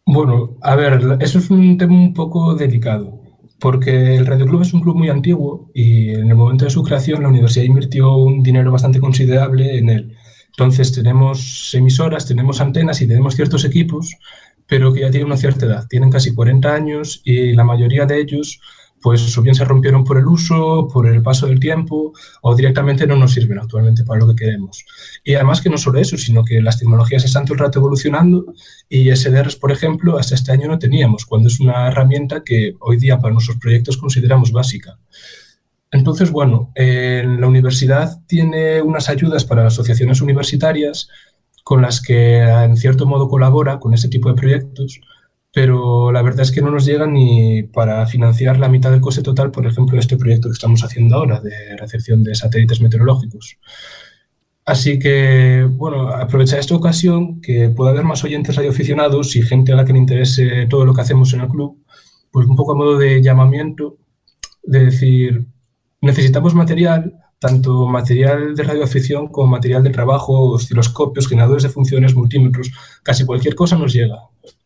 Bueno, a ver, eso es un tema un poco delicado, porque el Radio Club es un club muy antiguo y en el momento de su creación la universidad invirtió un dinero bastante considerable en él. Entonces tenemos emisoras, tenemos antenas y tenemos ciertos equipos, pero que ya tienen una cierta edad, tienen casi 40 años y la mayoría de ellos pues o bien se rompieron por el uso, por el paso del tiempo, o directamente no nos sirven actualmente para lo que queremos. Y además que no solo eso, sino que las tecnologías están todo el rato evolucionando y SDRs, por ejemplo, hasta este año no teníamos, cuando es una herramienta que hoy día para nuestros proyectos consideramos básica. Entonces, bueno, la universidad tiene unas ayudas para asociaciones universitarias con las que en cierto modo colabora con este tipo de proyectos, pero la verdad es que no nos llega ni para financiar la mitad del coste total, por ejemplo, este proyecto que estamos haciendo ahora de recepción de satélites meteorológicos. Así que, bueno, aprovechar esta ocasión que pueda haber más oyentes radioaficionados y gente a la que le interese todo lo que hacemos en el club, pues un poco a modo de llamamiento, de decir, necesitamos material, tanto material de radioafición como material de trabajo, osciloscopios, generadores de funciones, multímetros, casi cualquier cosa nos llega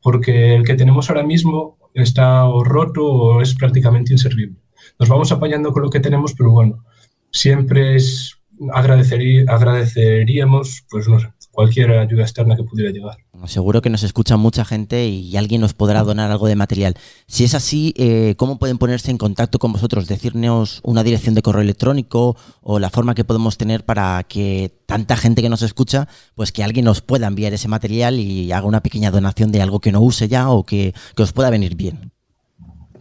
porque el que tenemos ahora mismo está o roto o es prácticamente inservible. Nos vamos apañando con lo que tenemos, pero bueno, siempre es agradeceríamos, pues no sé, cualquier ayuda externa que pudiera llegar. Seguro que nos escucha mucha gente y alguien nos podrá donar algo de material. Si es así, eh, ¿cómo pueden ponerse en contacto con vosotros? Decirnos una dirección de correo electrónico o la forma que podemos tener para que tanta gente que nos escucha, pues que alguien nos pueda enviar ese material y haga una pequeña donación de algo que no use ya o que, os pueda venir bien.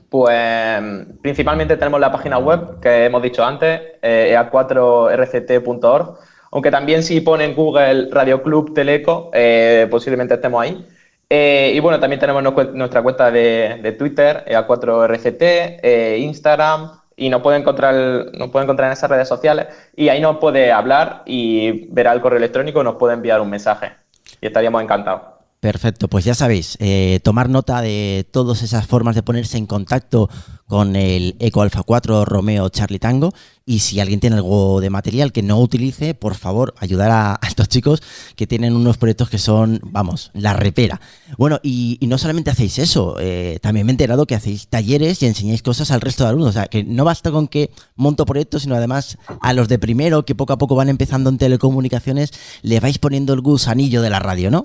Pues principalmente tenemos la página web que hemos dicho antes, eh, ea4rct.org aunque también si ponen Google Radio Club Teleco, eh, posiblemente estemos ahí. Eh, y bueno, también tenemos nuestra cuenta de, Twitter, A4RCT, eh, Instagram, y nos puede, encontrar, nos puede encontrar en esas redes sociales. Y ahí nos puede hablar y verá el correo electrónico, nos puede enviar un mensaje. Y estaríamos encantados. Perfecto, pues ya sabéis, eh, tomar nota de todas esas formas de ponerse en contacto con el Eco Alpha 4 Romeo Charlie Tango y si alguien tiene algo de material que no utilice, por favor, ayudar a, estos chicos que tienen unos proyectos que son, vamos, la repera. Bueno, y, no solamente hacéis eso, eh, también me he enterado que hacéis talleres y enseñáis cosas al resto de alumnos, o sea, que no basta con que monto proyectos, sino además a los de primero que poco a poco van empezando en telecomunicaciones, le vais poniendo el gusanillo de la radio, ¿no?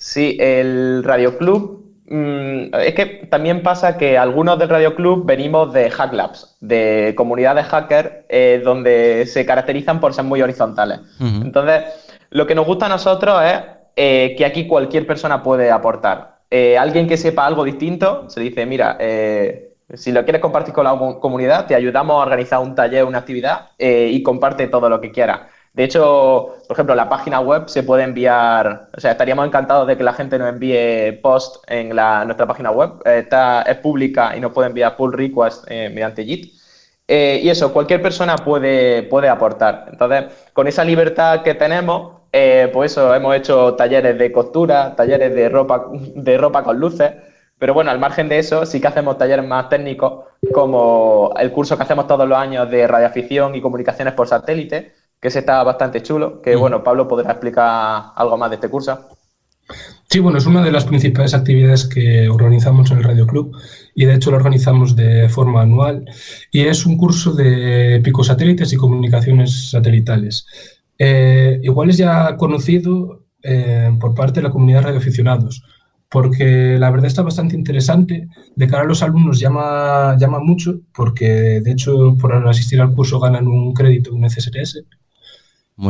Sí, el Radio Club. Mm, es que también pasa que algunos del Radio Club venimos de Hack Labs, de comunidades hackers eh, donde se caracterizan por ser muy horizontales. Entonces, lo que nos gusta a nosotros es eh, que aquí cualquier persona puede aportar. Eh, alguien que sepa algo distinto se dice, mira, si lo quieres compartir con la comunidad, te ayudamos a organizar un taller, una actividad y comparte todo lo que quieras. De hecho, por ejemplo, la página web se puede enviar, o sea, estaríamos encantados de que la gente nos envíe post en la, nuestra página web. Está, es pública y nos puede enviar pull request eh, mediante JIT. Eh, y eso, cualquier persona puede, puede aportar. Entonces, con esa libertad que tenemos, eh, pues eso, hemos hecho talleres de costura, talleres de ropa, de ropa con luces. Pero bueno, al margen de eso, sí que hacemos talleres más técnicos, como el curso que hacemos todos los años de radioafición y comunicaciones por satélite, que ese está bastante chulo, que bueno, Pablo podrá explicar algo más de este curso. Sí, bueno, es una de las principales actividades que organizamos en el Radio Club y de hecho lo organizamos de forma anual y es un curso de picosatélites y comunicaciones satelitales. Eh, igual es ya conocido eh, por parte de la comunidad de radioaficionados, porque la verdad está bastante interesante. De cara a los alumnos llama, llama mucho, porque de hecho por asistir al curso ganan un crédito, un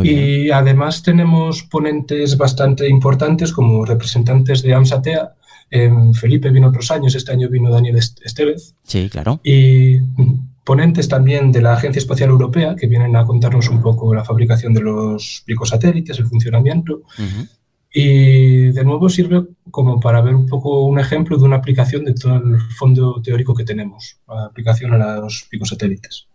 Y además tenemos ponentes bastante importantes como representantes de AMSATEA. Felipe vino otros años, este año vino Daniel Estevez. Sí, claro. Y ponentes también de la Agencia Espacial Europea que vienen a contarnos un poco la fabricación de los satélites, el funcionamiento. Y de nuevo sirve como para ver un poco un ejemplo de una aplicación de todo el fondo teórico que tenemos, la aplicación a los picosatélites.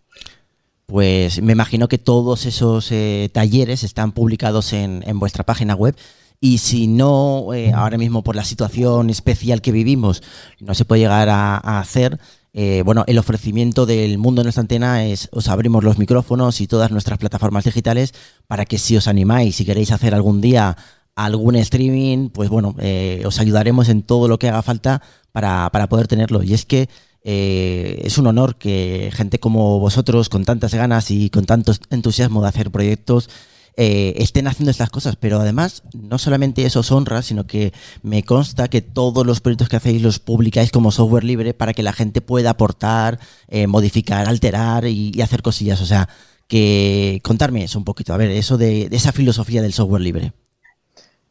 Pues me imagino que todos esos eh, talleres están publicados en, vuestra página web. Y si no, eh, ahora mismo por la situación especial que vivimos, no se puede llegar a, hacer, eh, bueno, el ofrecimiento del mundo en nuestra antena es, os abrimos los micrófonos y todas nuestras plataformas digitales para que si os animáis, si queréis hacer algún día algún streaming, pues bueno, os ayudaremos en todo lo que haga falta para, para poder tenerlo. Y es que eh, es un honor que gente como vosotros, con tantas ganas y con tanto entusiasmo de hacer proyectos, eh, estén haciendo estas cosas. Pero además, no solamente eso os honra, sino que me consta que todos los proyectos que hacéis los publicáis como software libre para que la gente pueda aportar, eh, modificar, alterar y, hacer cosillas. O sea, que contarme eso un poquito, a ver, eso de esa filosofía del software libre.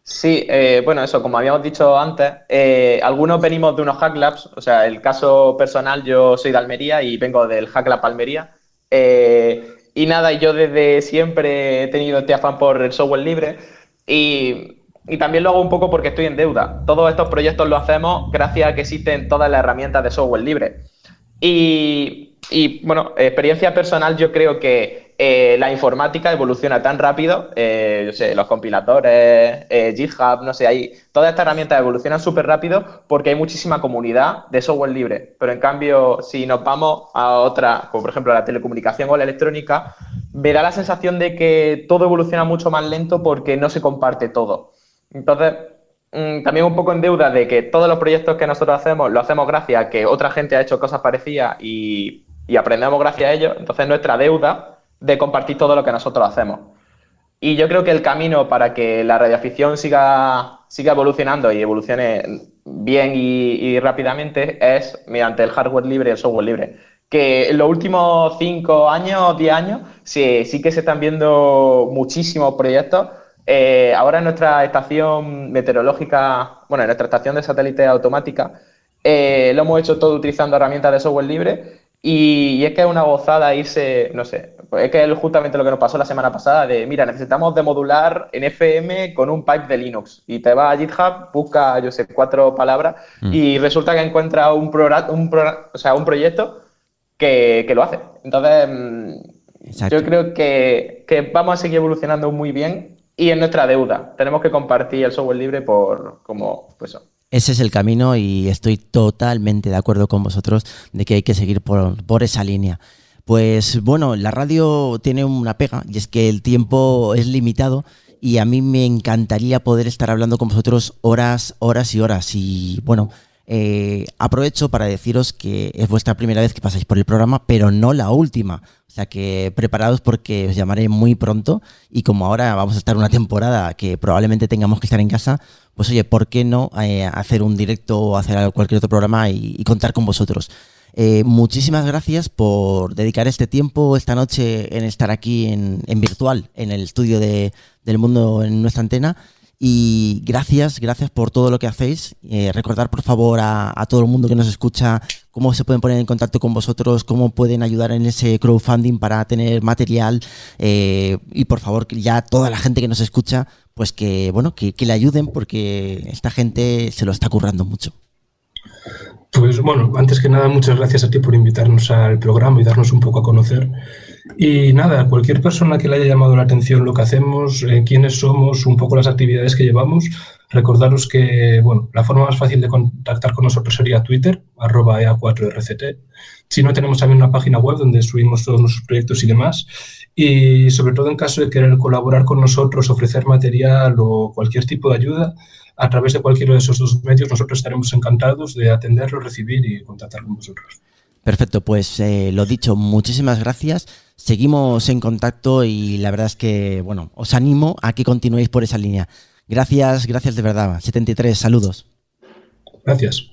Sí, eh, bueno, eso, como habíamos dicho antes, eh, algunos venimos de unos Hack Labs, o sea, el caso personal, yo soy de Almería y vengo del Hack Lab Almería. Eh, y nada, yo desde siempre he tenido este afán por el software libre y, también lo hago un poco porque estoy en deuda. Todos estos proyectos los hacemos gracias a que existen todas las herramientas de software libre. Y bueno, experiencia personal, yo creo que eh, la informática evoluciona tan rápido, eh, yo sé, los compiladores, eh, GitHub, no sé, hay, todas estas herramientas evolucionan súper rápido porque hay muchísima comunidad de software libre. Pero en cambio, si nos vamos a otra, como por ejemplo la telecomunicación o la electrónica, verá la sensación de que todo evoluciona mucho más lento porque no se comparte todo. Entonces, mm, también un poco en deuda de que todos los proyectos que nosotros hacemos lo hacemos gracias a que otra gente ha hecho cosas parecidas y, y aprendemos gracias a ello. Entonces, nuestra deuda de compartir todo lo que nosotros hacemos. Y yo creo que el camino para que la radioafición siga, siga evolucionando y evolucione bien y, rápidamente es mediante el hardware libre y el software libre. Que en los últimos 5 años, 10 años, sí, sí que se están viendo muchísimos proyectos. Eh, ahora en nuestra estación meteorológica, bueno, en nuestra estación de satélite automática, eh, lo hemos hecho todo utilizando herramientas de software libre y, es que es una gozada irse, no sé, es que es justamente lo que nos pasó la semana pasada de, mira, necesitamos demodular en FM con un pipe de Linux. Y te va a GitHub, busca, yo sé, cuatro palabras mm. y resulta que encuentra un, un, o sea, un proyecto que, lo hace. Entonces, mm, yo creo que, que, vamos a seguir evolucionando muy bien y en nuestra deuda. Tenemos que compartir el software libre por como, pues ese es el camino y estoy totalmente de acuerdo con vosotros de que hay que seguir por, esa línea. Pues bueno, la radio tiene una pega y es que el tiempo es limitado y a mí me encantaría poder estar hablando con vosotros horas, horas y horas. Y bueno, eh, aprovecho para deciros que es vuestra primera vez que pasáis por el programa, pero no la última. O sea que preparados porque os llamaré muy pronto y como ahora vamos a estar una temporada que probablemente tengamos que estar en casa, pues oye, ¿por qué no eh, hacer un directo o hacer cualquier otro programa y, contar con vosotros? Eh, muchísimas gracias por dedicar este tiempo esta noche en estar aquí en, virtual, en el estudio de, del mundo en nuestra antena. Y gracias, gracias por todo lo que hacéis. Eh, recordar, por favor, a, todo el mundo que nos escucha cómo se pueden poner en contacto con vosotros, cómo pueden ayudar en ese crowdfunding para tener material. y por favor, ya toda la gente que nos escucha, pues que, bueno, que, le ayuden porque esta gente se lo está currando mucho. Pues bueno, antes que nada, muchas gracias a ti por invitarnos al programa y darnos un poco a conocer. Y nada, cualquier persona que le haya llamado la atención lo que hacemos, eh, quiénes somos, un poco las actividades que llevamos, Recordaros que bueno, la forma más fácil de contactar con nosotros sería Twitter, arroba EA4RCT. Si no, tenemos también una página web donde subimos todos nuestros proyectos y demás. Y sobre todo en caso de querer colaborar con nosotros, ofrecer material o cualquier tipo de ayuda, a través de cualquiera de esos dos medios, nosotros estaremos encantados de atenderlo, recibir y contactar con vosotros. Perfecto, pues eh, lo dicho, muchísimas gracias. Seguimos en contacto y la verdad es que, bueno, os animo a que continuéis por esa línea. Gracias, gracias de verdad. 73, saludos. Gracias.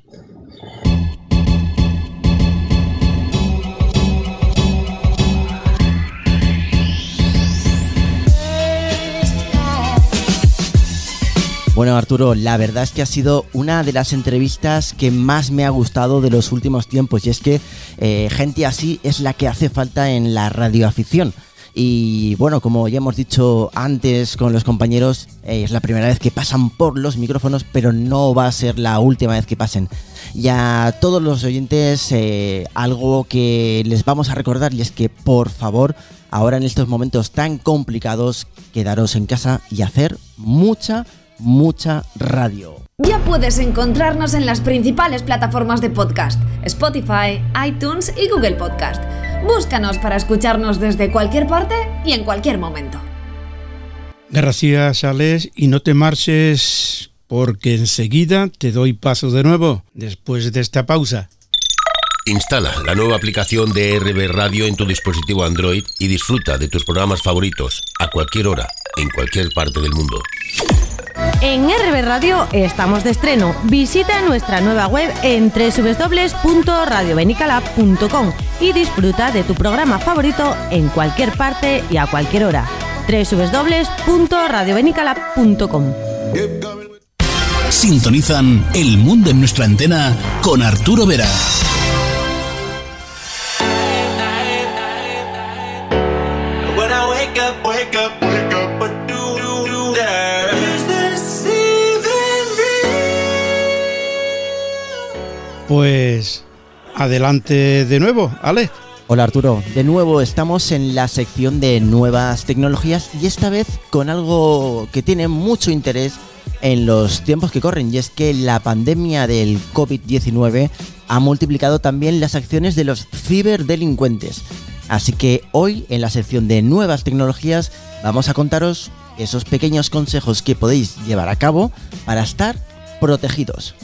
Bueno, Arturo, la verdad es que ha sido una de las entrevistas que más me ha gustado de los últimos tiempos y es que eh, gente así es la que hace falta en la radioafición. Y bueno, como ya hemos dicho antes con los compañeros, eh, es la primera vez que pasan por los micrófonos, pero no va a ser la última vez que pasen. Y a todos los oyentes, eh, algo que les vamos a recordar y es que por favor, ahora en estos momentos tan complicados, quedaros en casa y hacer mucha mucha radio. Ya puedes encontrarnos en las principales plataformas de podcast, Spotify, iTunes y Google Podcast. Búscanos para escucharnos desde cualquier parte y en cualquier momento. Gracias, Alex, y no te marches porque enseguida te doy paso de nuevo después de esta pausa. Instala la nueva aplicación de RB Radio en tu dispositivo Android y disfruta de tus programas favoritos a cualquier hora, en cualquier parte del mundo. En RB Radio estamos de estreno. Visita nuestra nueva web en www.radiobenicalab.com y disfruta de tu programa favorito en cualquier parte y a cualquier hora. www.radiobenicalab.com Sintonizan El Mundo en nuestra antena con Arturo Vera. Pues adelante de nuevo, Ale. Hola Arturo, de nuevo estamos en la sección de nuevas tecnologías y esta vez con algo que tiene mucho interés en los tiempos que corren y es que la pandemia del COVID-19 ha multiplicado también las acciones de los ciberdelincuentes. Así que hoy en la sección de nuevas tecnologías vamos a contaros esos pequeños consejos que podéis llevar a cabo para estar protegidos.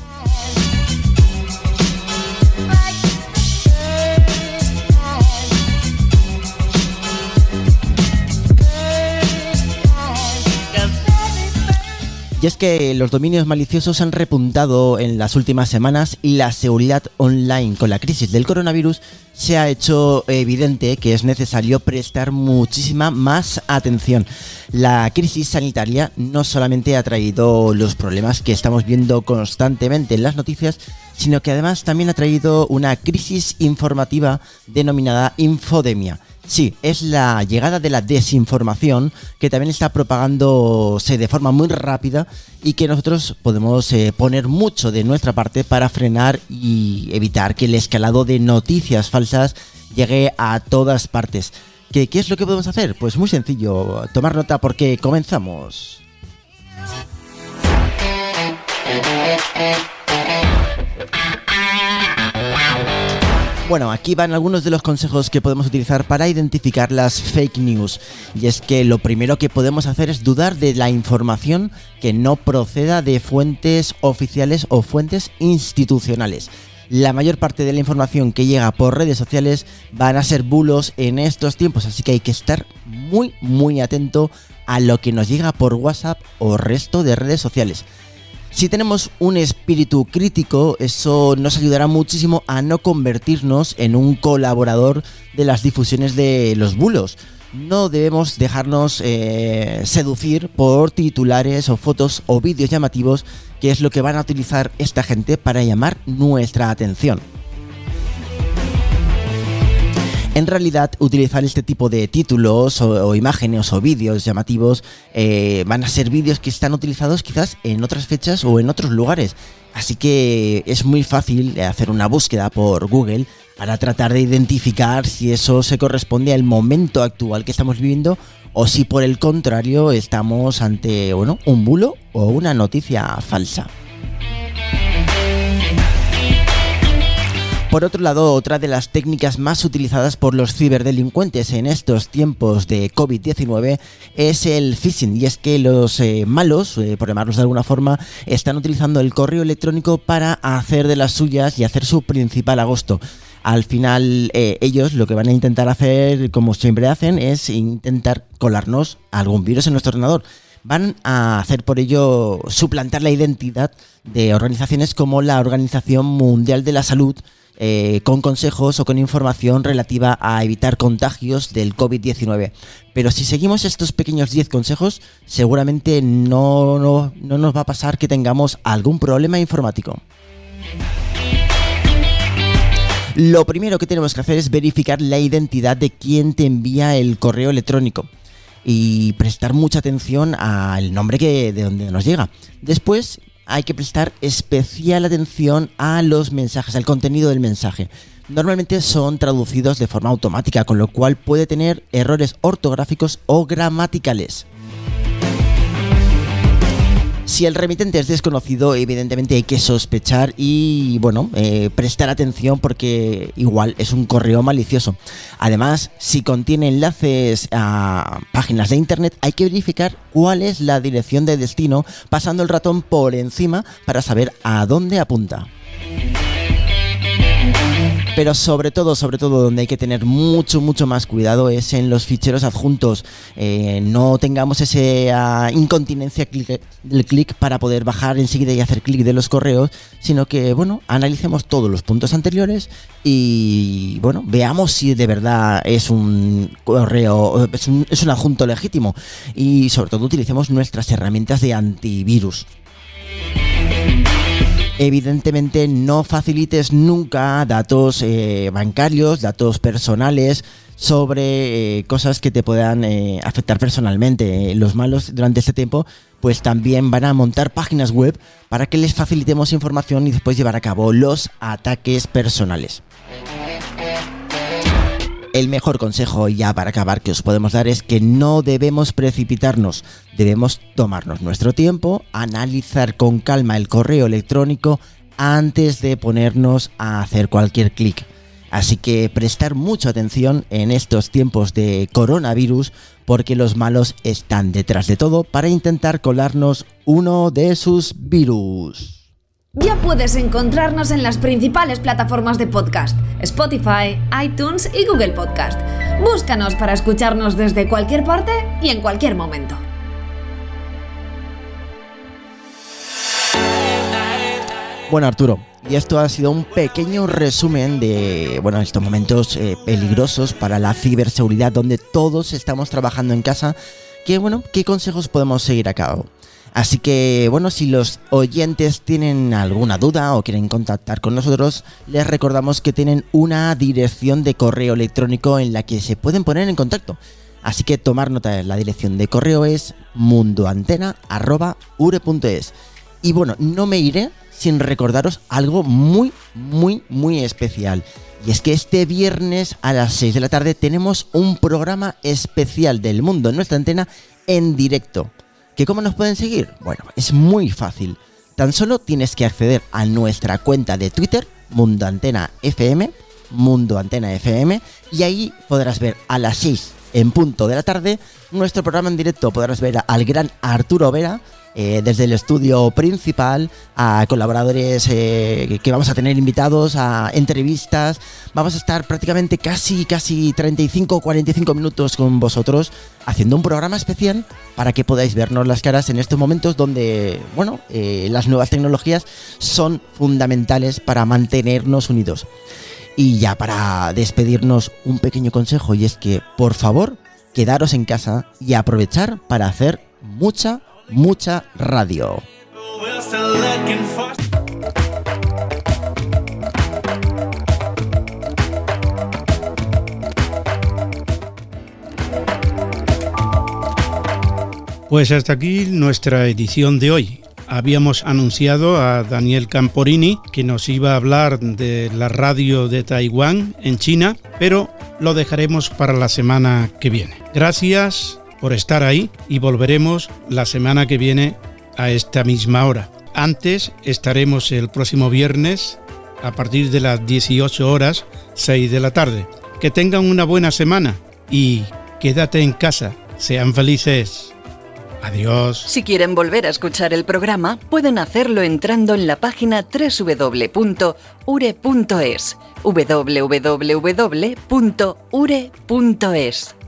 Y es que los dominios maliciosos han repuntado en las últimas semanas y la seguridad online con la crisis del coronavirus se ha hecho evidente que es necesario prestar muchísima más atención. La crisis sanitaria no solamente ha traído los problemas que estamos viendo constantemente en las noticias, sino que además también ha traído una crisis informativa denominada infodemia Sí, es la llegada de la desinformación que también está propagándose de forma muy rápida y que nosotros podemos eh, poner mucho de nuestra parte para frenar y evitar que el escalado de noticias falsas llegue a todas partes. ¿Qué, ¿Qué es lo que podemos hacer? Pues muy sencillo, tomar nota porque comenzamos. Bueno, aquí van algunos de los consejos que podemos utilizar para identificar las fake news. Y es que lo primero que podemos hacer es dudar de la información que no proceda de fuentes oficiales o fuentes institucionales. La mayor parte de la información que llega por redes sociales van a ser bulos en estos tiempos, así que hay que estar muy muy atento a lo que nos llega por WhatsApp o resto de redes sociales. Si tenemos un espíritu crítico, eso nos ayudará muchísimo a no convertirnos en un colaborador de las difusiones de los bulos. No debemos dejarnos eh, seducir por titulares o fotos o vídeos llamativos, que es lo que van a utilizar esta gente para llamar nuestra atención. En realidad, utilizar este tipo de títulos o, imágenes o vídeos llamativos eh, van a ser vídeos que están utilizados quizás en otras fechas o en otros lugares. Así que es muy fácil hacer una búsqueda por Google para tratar de identificar si eso se corresponde al momento actual que estamos viviendo o si por el contrario estamos ante bueno, un bulo o una noticia falsa. Por otro lado, otra de las técnicas más utilizadas por los ciberdelincuentes en estos tiempos de COVID-19 es el phishing. Y es que los eh, malos, eh, por llamarlos de alguna forma, están utilizando el correo electrónico para hacer de las suyas y hacer su principal agosto. Al final, eh, ellos lo que van a intentar hacer, como siempre hacen, es intentar colarnos algún virus en nuestro ordenador van a hacer por ello suplantar la identidad de organizaciones como la Organización Mundial de la Salud, eh, con consejos o con información relativa a evitar contagios del COVID-19. Pero si seguimos estos pequeños 10 consejos, seguramente no, no, no nos va a pasar que tengamos algún problema informático. Lo primero que tenemos que hacer es verificar la identidad de quien te envía el correo electrónico y prestar mucha atención al nombre que de donde nos llega. Después hay que prestar especial atención a los mensajes, al contenido del mensaje. Normalmente son traducidos de forma automática, con lo cual puede tener errores ortográficos o gramaticales. Si el remitente es desconocido, evidentemente hay que sospechar y, bueno, eh, prestar atención porque igual es un correo malicioso. Además, si contiene enlaces a páginas de internet, hay que verificar cuál es la dirección de destino pasando el ratón por encima para saber a dónde apunta. Pero sobre todo, sobre todo, donde hay que tener mucho, mucho más cuidado es en los ficheros adjuntos. Eh, no tengamos esa incontinencia clic- clic para poder bajar enseguida y hacer clic de los correos, sino que, bueno, analicemos todos los puntos anteriores y, bueno, veamos si de verdad es un correo, es un, es un adjunto legítimo. Y sobre todo utilicemos nuestras herramientas de antivirus. Evidentemente no facilites nunca datos eh, bancarios, datos personales sobre eh, cosas que te puedan eh, afectar personalmente. Los malos durante este tiempo pues también van a montar páginas web para que les facilitemos información y después llevar a cabo los ataques personales. El mejor consejo ya para acabar que os podemos dar es que no debemos precipitarnos, debemos tomarnos nuestro tiempo, analizar con calma el correo electrónico antes de ponernos a hacer cualquier clic. Así que prestar mucha atención en estos tiempos de coronavirus porque los malos están detrás de todo para intentar colarnos uno de sus virus. Ya puedes encontrarnos en las principales plataformas de podcast, Spotify, iTunes y Google Podcast. Búscanos para escucharnos desde cualquier parte y en cualquier momento. Bueno, Arturo, y esto ha sido un pequeño resumen de bueno, estos momentos eh, peligrosos para la ciberseguridad donde todos estamos trabajando en casa. Que bueno, ¿qué consejos podemos seguir a cabo? Así que bueno, si los oyentes tienen alguna duda o quieren contactar con nosotros, les recordamos que tienen una dirección de correo electrónico en la que se pueden poner en contacto. Así que tomar nota de la dirección de correo es mundoantena.ure.es. Y bueno, no me iré sin recordaros algo muy, muy, muy especial. Y es que este viernes a las 6 de la tarde tenemos un programa especial del mundo en nuestra antena en directo. ¿Que cómo nos pueden seguir? Bueno, es muy fácil. Tan solo tienes que acceder a nuestra cuenta de Twitter, Mundo Antena FM, Mundo Antena FM, y ahí podrás ver a las 6 en punto de la tarde nuestro programa en directo. Podrás ver al gran Arturo Vera eh, desde el estudio principal, a colaboradores eh, que vamos a tener invitados, a entrevistas. Vamos a estar prácticamente casi, casi 35 o 45 minutos con vosotros haciendo un programa especial para que podáis vernos las caras en estos momentos donde, bueno, eh, las nuevas tecnologías son fundamentales para mantenernos unidos. Y ya para despedirnos, un pequeño consejo y es que, por favor, quedaros en casa y aprovechar para hacer mucha, mucha radio. Pues hasta aquí nuestra edición de hoy. Habíamos anunciado a Daniel Camporini que nos iba a hablar de la radio de Taiwán en China, pero lo dejaremos para la semana que viene. Gracias por estar ahí y volveremos la semana que viene a esta misma hora. Antes estaremos el próximo viernes a partir de las 18 horas 6 de la tarde. Que tengan una buena semana y quédate en casa. Sean felices. Adiós. Si quieren volver a escuchar el programa, pueden hacerlo entrando en la página www.ure.es. www.ure.es.